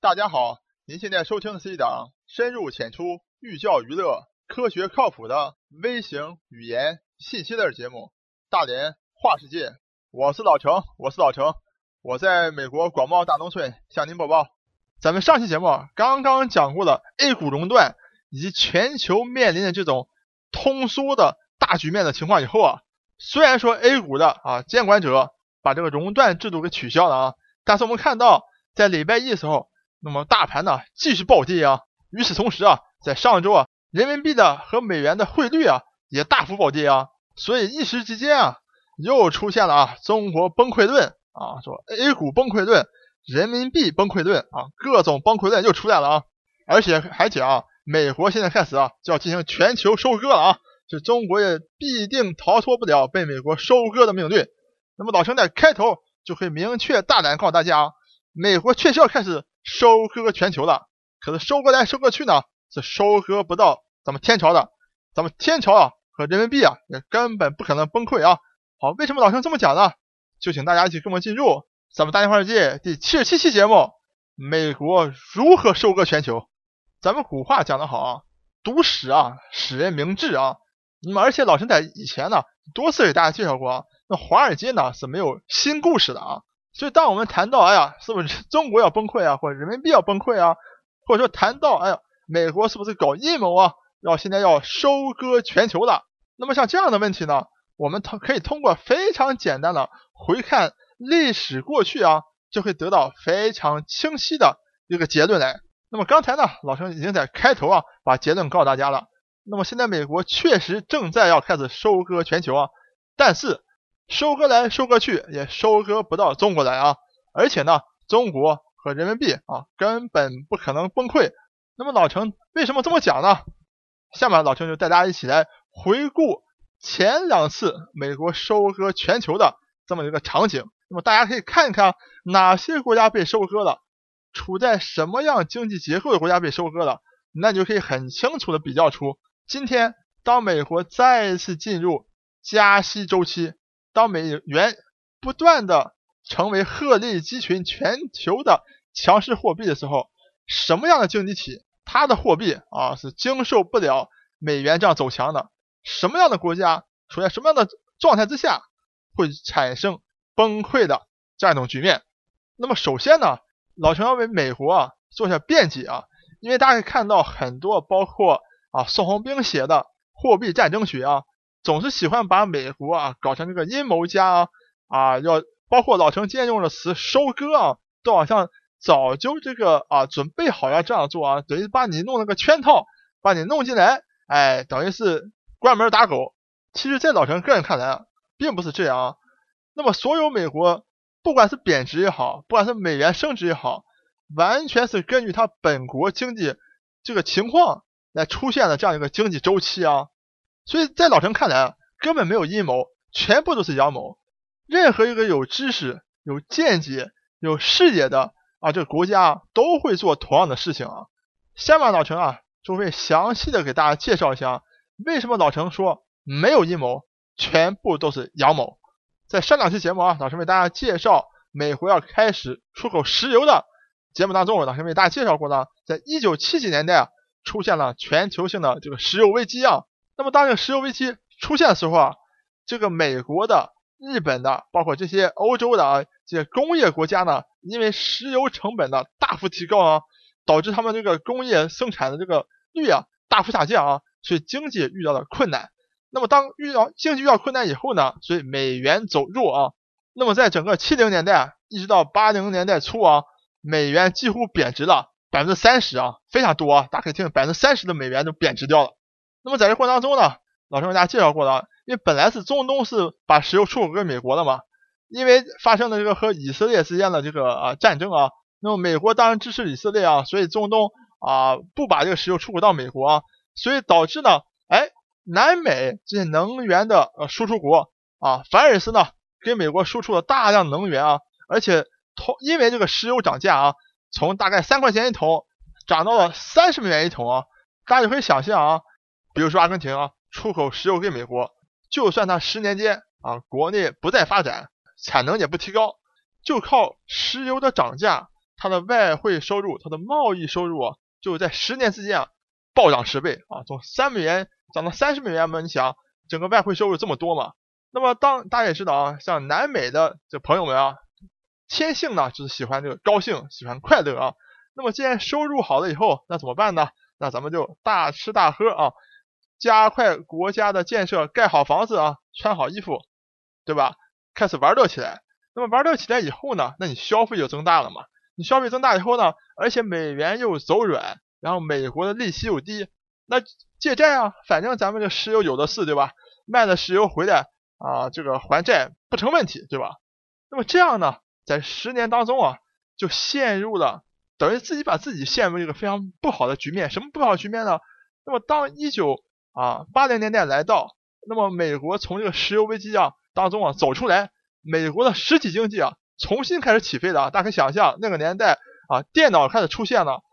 大家好，您现在收听的是一档深入浅出、寓教于乐、科学靠谱的微型语言信息类节目《大连话世界》。我是老程，我是老程，我在美国广袤大农村向您播报。咱们上期节目刚刚讲过了 A 股熔断以及全球面临的这种通缩的大局面的情况以后啊，虽然说 A 股的啊监管者把这个熔断制度给取消了啊，但是我们看到在礼拜一的时候。那么大盘呢继续暴跌啊，与此同时啊，在上周啊，人民币的和美元的汇率啊也大幅暴跌啊，所以一时之间啊，又出现了啊中国崩溃论啊，说 A 股崩溃论、人民币崩溃论啊，各种崩溃论又出来了啊，而且还讲美国现在开始啊就要进行全球收割了啊，这中国也必定逃脱不了被美国收割的命运。那么老陈在开头就可以明确大胆告诉大家啊，美国确实要开始。收割全球了，可是收割来收割去呢，是收割不到咱们天朝的，咱们天朝啊和人民币啊也根本不可能崩溃啊。好，为什么老生这么讲呢？就请大家一起跟我进入咱们大话世界第七十七期节目：美国如何收割全球？咱们古话讲得好啊，读史啊使人明智啊。那么而且老陈在以前呢多次给大家介绍过啊，那华尔街呢是没有新故事的啊。所以，当我们谈到，哎呀，是不是中国要崩溃啊，或者人民币要崩溃啊，或者说谈到，哎呀，美国是不是搞阴谋啊，要现在要收割全球了？那么像这样的问题呢，我们通可以通过非常简单的回看历史过去啊，就会得到非常清晰的一个结论来。那么刚才呢，老陈已经在开头啊把结论告诉大家了。那么现在美国确实正在要开始收割全球啊，但是。收割来收割去也收割不到中国来啊！而且呢，中国和人民币啊根本不可能崩溃。那么老陈为什么这么讲呢？下面老陈就带大家一起来回顾前两次美国收割全球的这么一个场景。那么大家可以看一看哪些国家被收割了，处在什么样经济结构的国家被收割了，那你就可以很清楚的比较出，今天当美国再一次进入加息周期。当美元不断的成为鹤立鸡群、全球的强势货币的时候，什么样的经济体它的货币啊是经受不了美元这样走强的？什么样的国家处在什么样的状态之下会产生崩溃的这样一种局面？那么首先呢，老陈要为美国啊做一下辩解啊，因为大家可以看到很多包括啊宋鸿兵写的《货币战争学》啊。总是喜欢把美国啊搞成这个阴谋家啊啊，要包括老陈今天用的词收割啊，都好像早就这个啊准备好要这样做啊，等于把你弄了个圈套，把你弄进来，哎，等于是关门打狗。其实，在老陈个人看来啊，并不是这样啊。那么，所有美国不管是贬值也好，不管是美元升值也好，完全是根据它本国经济这个情况来出现的这样一个经济周期啊。所以在老陈看来啊，根本没有阴谋，全部都是阳谋。任何一个有知识、有见解、有视野的啊，这个国家都会做同样的事情啊。下面老陈啊，就会详细的给大家介绍一下，为什么老陈说没有阴谋，全部都是阳谋。在上两期节目啊，老陈为大家介绍美国要开始出口石油的节目当中，老陈为大家介绍过呢，在一九七几年代啊，出现了全球性的这个石油危机啊。那么，当这个石油危机出现的时候啊，这个美国的、日本的，包括这些欧洲的啊，这些工业国家呢，因为石油成本的大幅提高啊，导致他们这个工业生产的这个率啊大幅下降啊，所以经济遇到了困难。那么，当遇到经济遇到困难以后呢，所以美元走弱啊。那么，在整个七零年代一直到八零年代初啊，美元几乎贬值了百分之三十啊，非常多啊，大家可以听，百分之三十的美元都贬值掉了。那么在这过程当中呢，老师为大家介绍过了，因为本来是中东是把石油出口给美国的嘛，因为发生了这个和以色列之间的这个啊战争啊，那么美国当然支持以色列啊，所以中东啊不把这个石油出口到美国啊，所以导致呢，哎，南美这些能源的呃输出国啊，反而是呢给美国输出了大量能源啊，而且同因为这个石油涨价啊，从大概三块钱一桶涨到了三十美元一桶啊，大家就可以想象啊。比如说阿根廷啊，出口石油给美国，就算它十年间啊国内不再发展，产能也不提高，就靠石油的涨价它的外汇收入、它的贸易收入啊就在十年之间啊暴涨十倍啊，从三美元涨到三十美元嘛。你想，整个外汇收入这么多嘛？那么当大家也知道啊，像南美的这朋友们啊，天性呢就是喜欢这个高兴，喜欢快乐啊。那么既然收入好了以后，那怎么办呢？那咱们就大吃大喝啊，加快国家的建设，盖好房子啊，穿好衣服，对吧？开始玩乐起来。那么玩乐起来以后呢，那你消费就增大了嘛？你消费增大以后呢，而且美元又走软，然后美国的利息又低，那借债啊，反正咱们这石油有的是，对吧？卖了石油回来啊，这个还债不成问题，对吧？那么这样呢，在十年当中啊，就陷入了等于自己把自己陷入一个非常不好的局面。什么不好的局面呢？那么当一九啊八零年代来到，那么美国从这个石油危机啊当中啊走出来，美国的实体经济啊。重新开始起飞的啊！大家可以想象，那个年代啊，电脑开始出现了，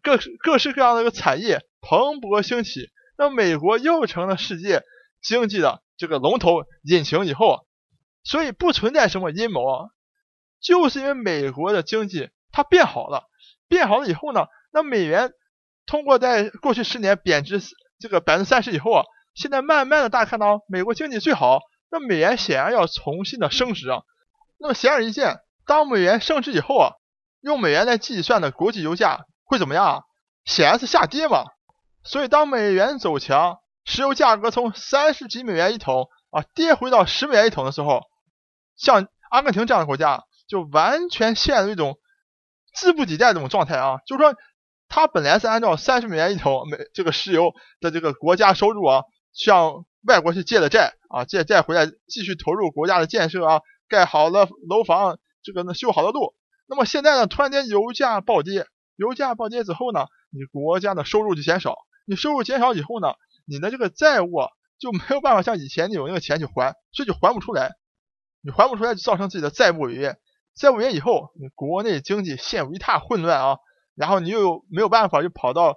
各各式各样的一个产业蓬勃兴起，那美国又成了世界经济的这个龙头引擎以后，所以不存在什么阴谋啊，就是因为美国的经济它变好了，变好了以后呢，那美元通过在过去十年贬值这个百分之三十以后啊，现在慢慢的大家看到美国经济最好，那美元显然要重新的升值啊。那么显而易见，当美元升值以后啊，用美元来计算的国际油价会怎么样啊？显然是下跌嘛。所以当美元走强，石油价格从三十几美元一桶啊跌回到十美元一桶的时候，像阿根廷这样的国家就完全陷入一种资不抵债这种状态啊。就是说，它本来是按照三十美元一桶美这个石油的这个国家收入啊，向外国去借的债啊，借债回来继续投入国家的建设啊。盖好了楼房，这个呢修好了路，那么现在呢突然间油价暴跌，油价暴跌之后呢，你国家的收入就减少，你收入减少以后呢，你的这个债务啊就没有办法像以前你有那个钱去还，所以就还不出来，你还不出来就造成自己的债务违约，债务违约以后，你国内经济陷入一塌混乱啊，然后你又没有办法就跑到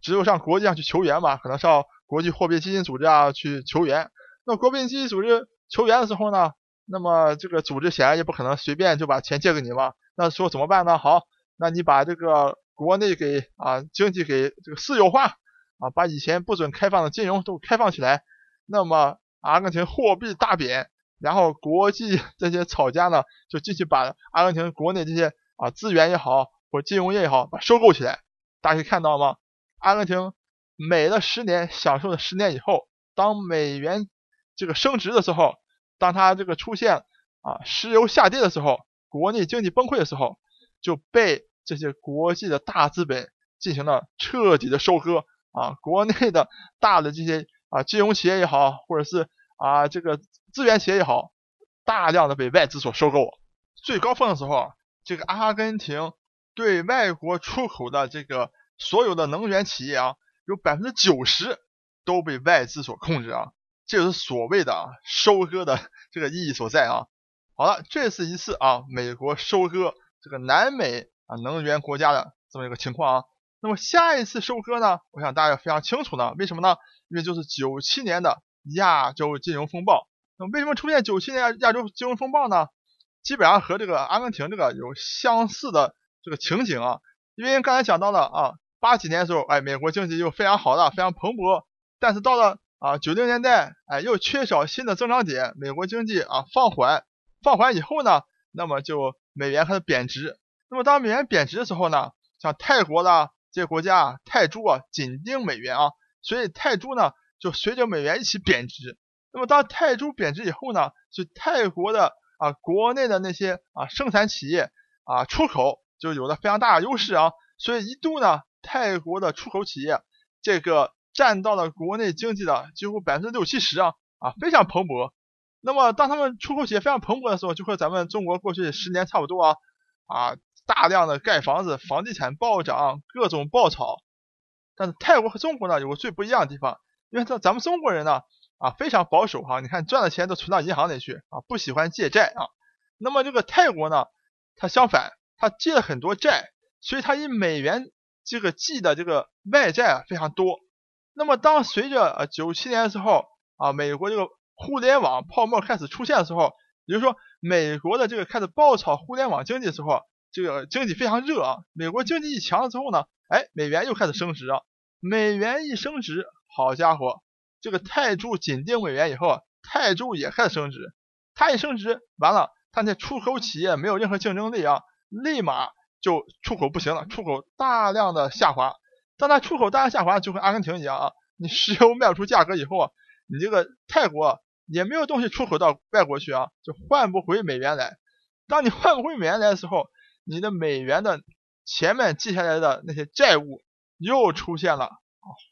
只有上国际上去求援嘛，可能上国际货币基金组织啊去求援，那国际基金组织求援的时候呢？那么这个组织显然也不可能随便就把钱借给你嘛，那说怎么办呢？好，那你把这个国内给啊经济给这个私有化啊，把以前不准开放的金融都开放起来，那么阿根廷货币大贬，然后国际这些炒家呢就继续把阿根廷国内这些啊资源也好或金融业也好把收购起来，大家可以看到吗？阿根廷美了十年，享受了十年以后，当美元这个升值的时候。当它这个出现啊石油下跌的时候，国内经济崩溃的时候，就被这些国际的大资本进行了彻底的收割啊，国内的大的这些啊金融企业也好，或者是啊这个资源企业也好，大量的被外资所收购。最高峰的时候，这个阿根廷对外国出口的这个所有的能源企业啊，有百分之九十都被外资所控制啊。这就是所谓的啊收割的 这个意义所在啊。好了，这是一次啊美国收割这个南美啊能源国家的这么一个情况啊。那么下一次收割呢，我想大家非常清楚呢。为什么呢？因为就是九七年的亚洲金融风暴。那么为什么出现九七年亚亚洲金融风暴呢？基本上和这个阿根廷这个有相似的这个情景啊。因为刚才讲到了啊八几年的时候，哎美国经济就非常好的，非常蓬勃，但是到了啊，九零年代，哎，又缺少新的增长点，美国经济啊放缓，放缓以后呢，那么就美元开始贬值。那么当美元贬值的时候呢，像泰国啦这些国家啊，泰铢啊紧盯美元啊，所以泰铢呢就随着美元一起贬值。那么当泰铢贬值以后呢，就泰国的啊国内的那些啊生产企业啊出口就有了非常大的优势啊，所以一度呢泰国的出口企业这个。占到了国内经济的几乎百分之六七十啊啊，非常蓬勃。那么当他们出口企业非常蓬勃的时候，就和咱们中国过去十年差不多啊啊，大量的盖房子，房地产暴涨，各种爆炒。但是泰国和中国呢有个最不一样的地方，因为这咱们中国人呢啊非常保守哈，你看赚的钱都存到银行里去啊，不喜欢借债啊。那么这个泰国呢，它相反，他借了很多债，所以他以美元这个计的这个外债啊非常多。那么，当随着呃九七年的时候啊，美国这个互联网泡沫开始出现的时候，也就是说，美国的这个开始爆炒互联网经济的时候，这个经济非常热啊，美国经济一强了之后呢，哎，美元又开始升值啊，美元一升值，好家伙，这个泰铢紧盯美元以后啊，泰铢也开始升值，它一升值，完了，它那出口企业没有任何竞争力啊，立马就出口不行了，出口大量的下滑。当它出口大量下滑，就跟阿根廷一样啊，你石油卖不出价格以后啊，你这个泰国也没有东西出口到外国去啊，就换不回美元来。当你换不回美元来的时候，你的美元的前面记下来的那些债务又出现了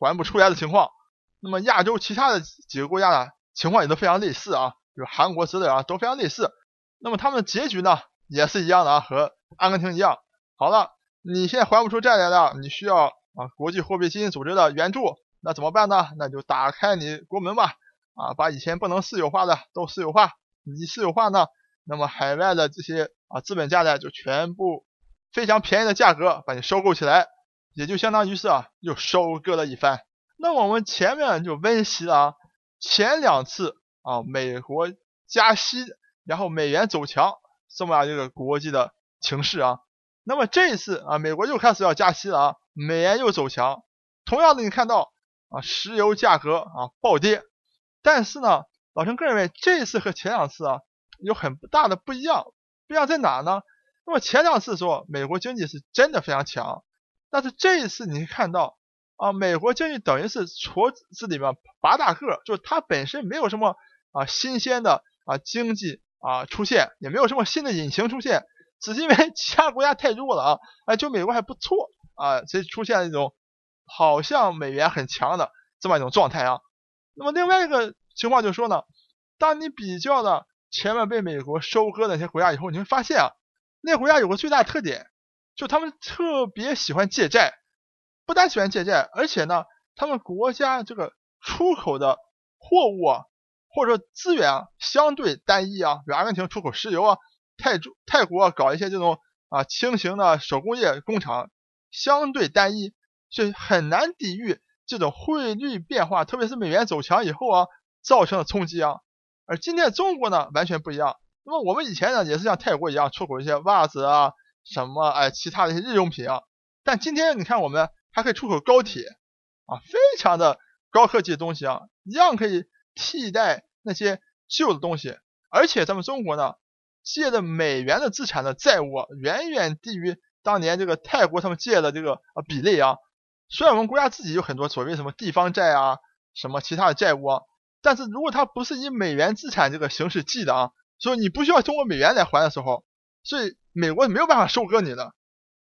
还不出来的情况。那么亚洲其他的几个国家呢，情况也都非常类似啊，比如韩国之类啊，都非常类似。那么他们的结局呢，也是一样的啊，和阿根廷一样。好了，你现在还不出债来了，你需要啊国际货币基金组织的援助，那怎么办呢？那就打开你国门吧，啊，把以前不能私有化的都私有化。你私有化呢？那么海外的这些啊资本家呢，就全部非常便宜的价格把你收购起来，也就相当于是啊又收割了一番。那我们前面就温习了啊前两次啊美国加息，然后美元走强这么样一个国际的情势啊。那么这一次啊美国又开始要加息了啊，美元又走强。同样的，你看到啊石油价格啊暴跌，但是呢，老陈个人认为这一次和前两次啊。有很大的不一样，不一样在哪呢？那么前两次说美国经济是真的非常强，但是这一次你看到啊，美国经济等于是矬子里面拔大个，就是它本身没有什么啊新鲜的啊经济啊出现，也没有什么新的引擎出现，只是因为 其他国家太弱了啊，哎，就美国还不错啊，所以出现了一种好像美元很强的这么一种状态啊。那么另外一个情况就是说呢，当你比较了。前面被美国收割的那些国家以后，你会发现啊，那国家有个最大特点，就他们特别喜欢借债，不但喜欢借债，而且呢，他们国家这个出口的货物啊，或者说资源啊，相对单一啊，比如阿根廷出口石油啊，泰泰国搞一些这种啊轻型的手工业工厂，相对单一，所以很难抵御这种汇率变化，特别是美元走强以后啊，造成的冲击啊。而今天中国呢完全不一样。那么我们以前呢也是像泰国一样出口一些袜子啊，什么哎其他的一些日用品啊。但今天你看我们还可以出口高铁啊，非常的高科技的东西啊，一样可以替代那些旧的东西。而且咱们中国呢借的美元的资产的债务远远低于当年这个泰国他们借的这个啊比例啊。虽然我们国家自己有很多所谓什么地方债啊，什么其他的债务啊。但是如果它不是以美元资产这个形式记的啊，所以你不需要通过美元来还的时候，所以美国是没有办法收割你的。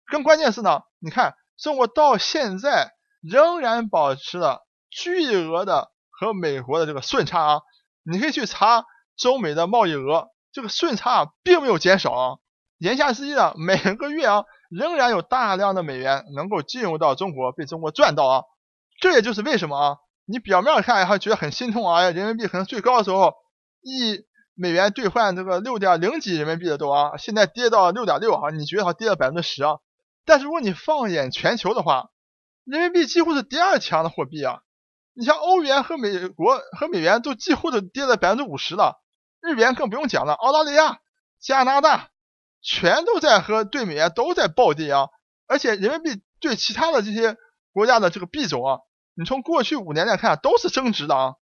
更关键是呢，你看中国到现在仍然保持了巨额的和美国的这个顺差啊，你可以去查中美的贸易额，这个顺差并没有减少啊。言下之意呢，每个月啊仍然有大量的美元能够进入到中国，被中国赚到啊。这也就是为什么啊。你表面看还觉得很心痛啊！人民币可能最高的时候一美元兑换这个六点零几人民币的多啊，现在跌到六点六啊，你觉得它跌了百分之十啊？但是如果你放眼全球的话，人民币几乎是第二强的货币啊！你像欧元和美国和美元都几乎都跌了百分之五十了，日元更不用讲了，澳大利亚、加拿大全都在和对美元都在暴跌啊！而且人民币对其他的这些国家的这个币种啊。你从过去五年来看，都是升值的啊，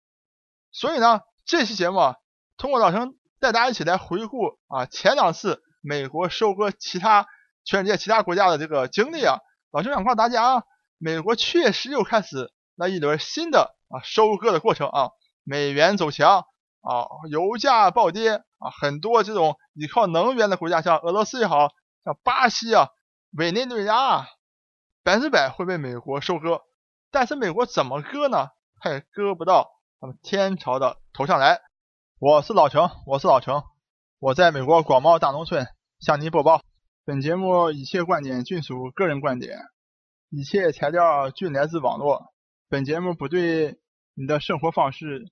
所以呢，这期节目啊，通过老陈带大家一起来回顾啊前两次美国收割其他全世界其他国家的这个经历啊，老陈想告诉大家啊，美国确实又开始那一轮新的啊收割的过程啊，美元走强啊，油价暴跌啊，很多这种依靠能源的国家，像俄罗斯也好像巴西啊、委内瑞拉啊，百分之百会被美国收割。但是美国怎么割呢？它也割不到他们天朝的头上来。我是老程，我是老程，我在美国广袤大农村向您播报。本节目一切观点均属个人观点，一切材料均来自网络。本节目不对你的生活方式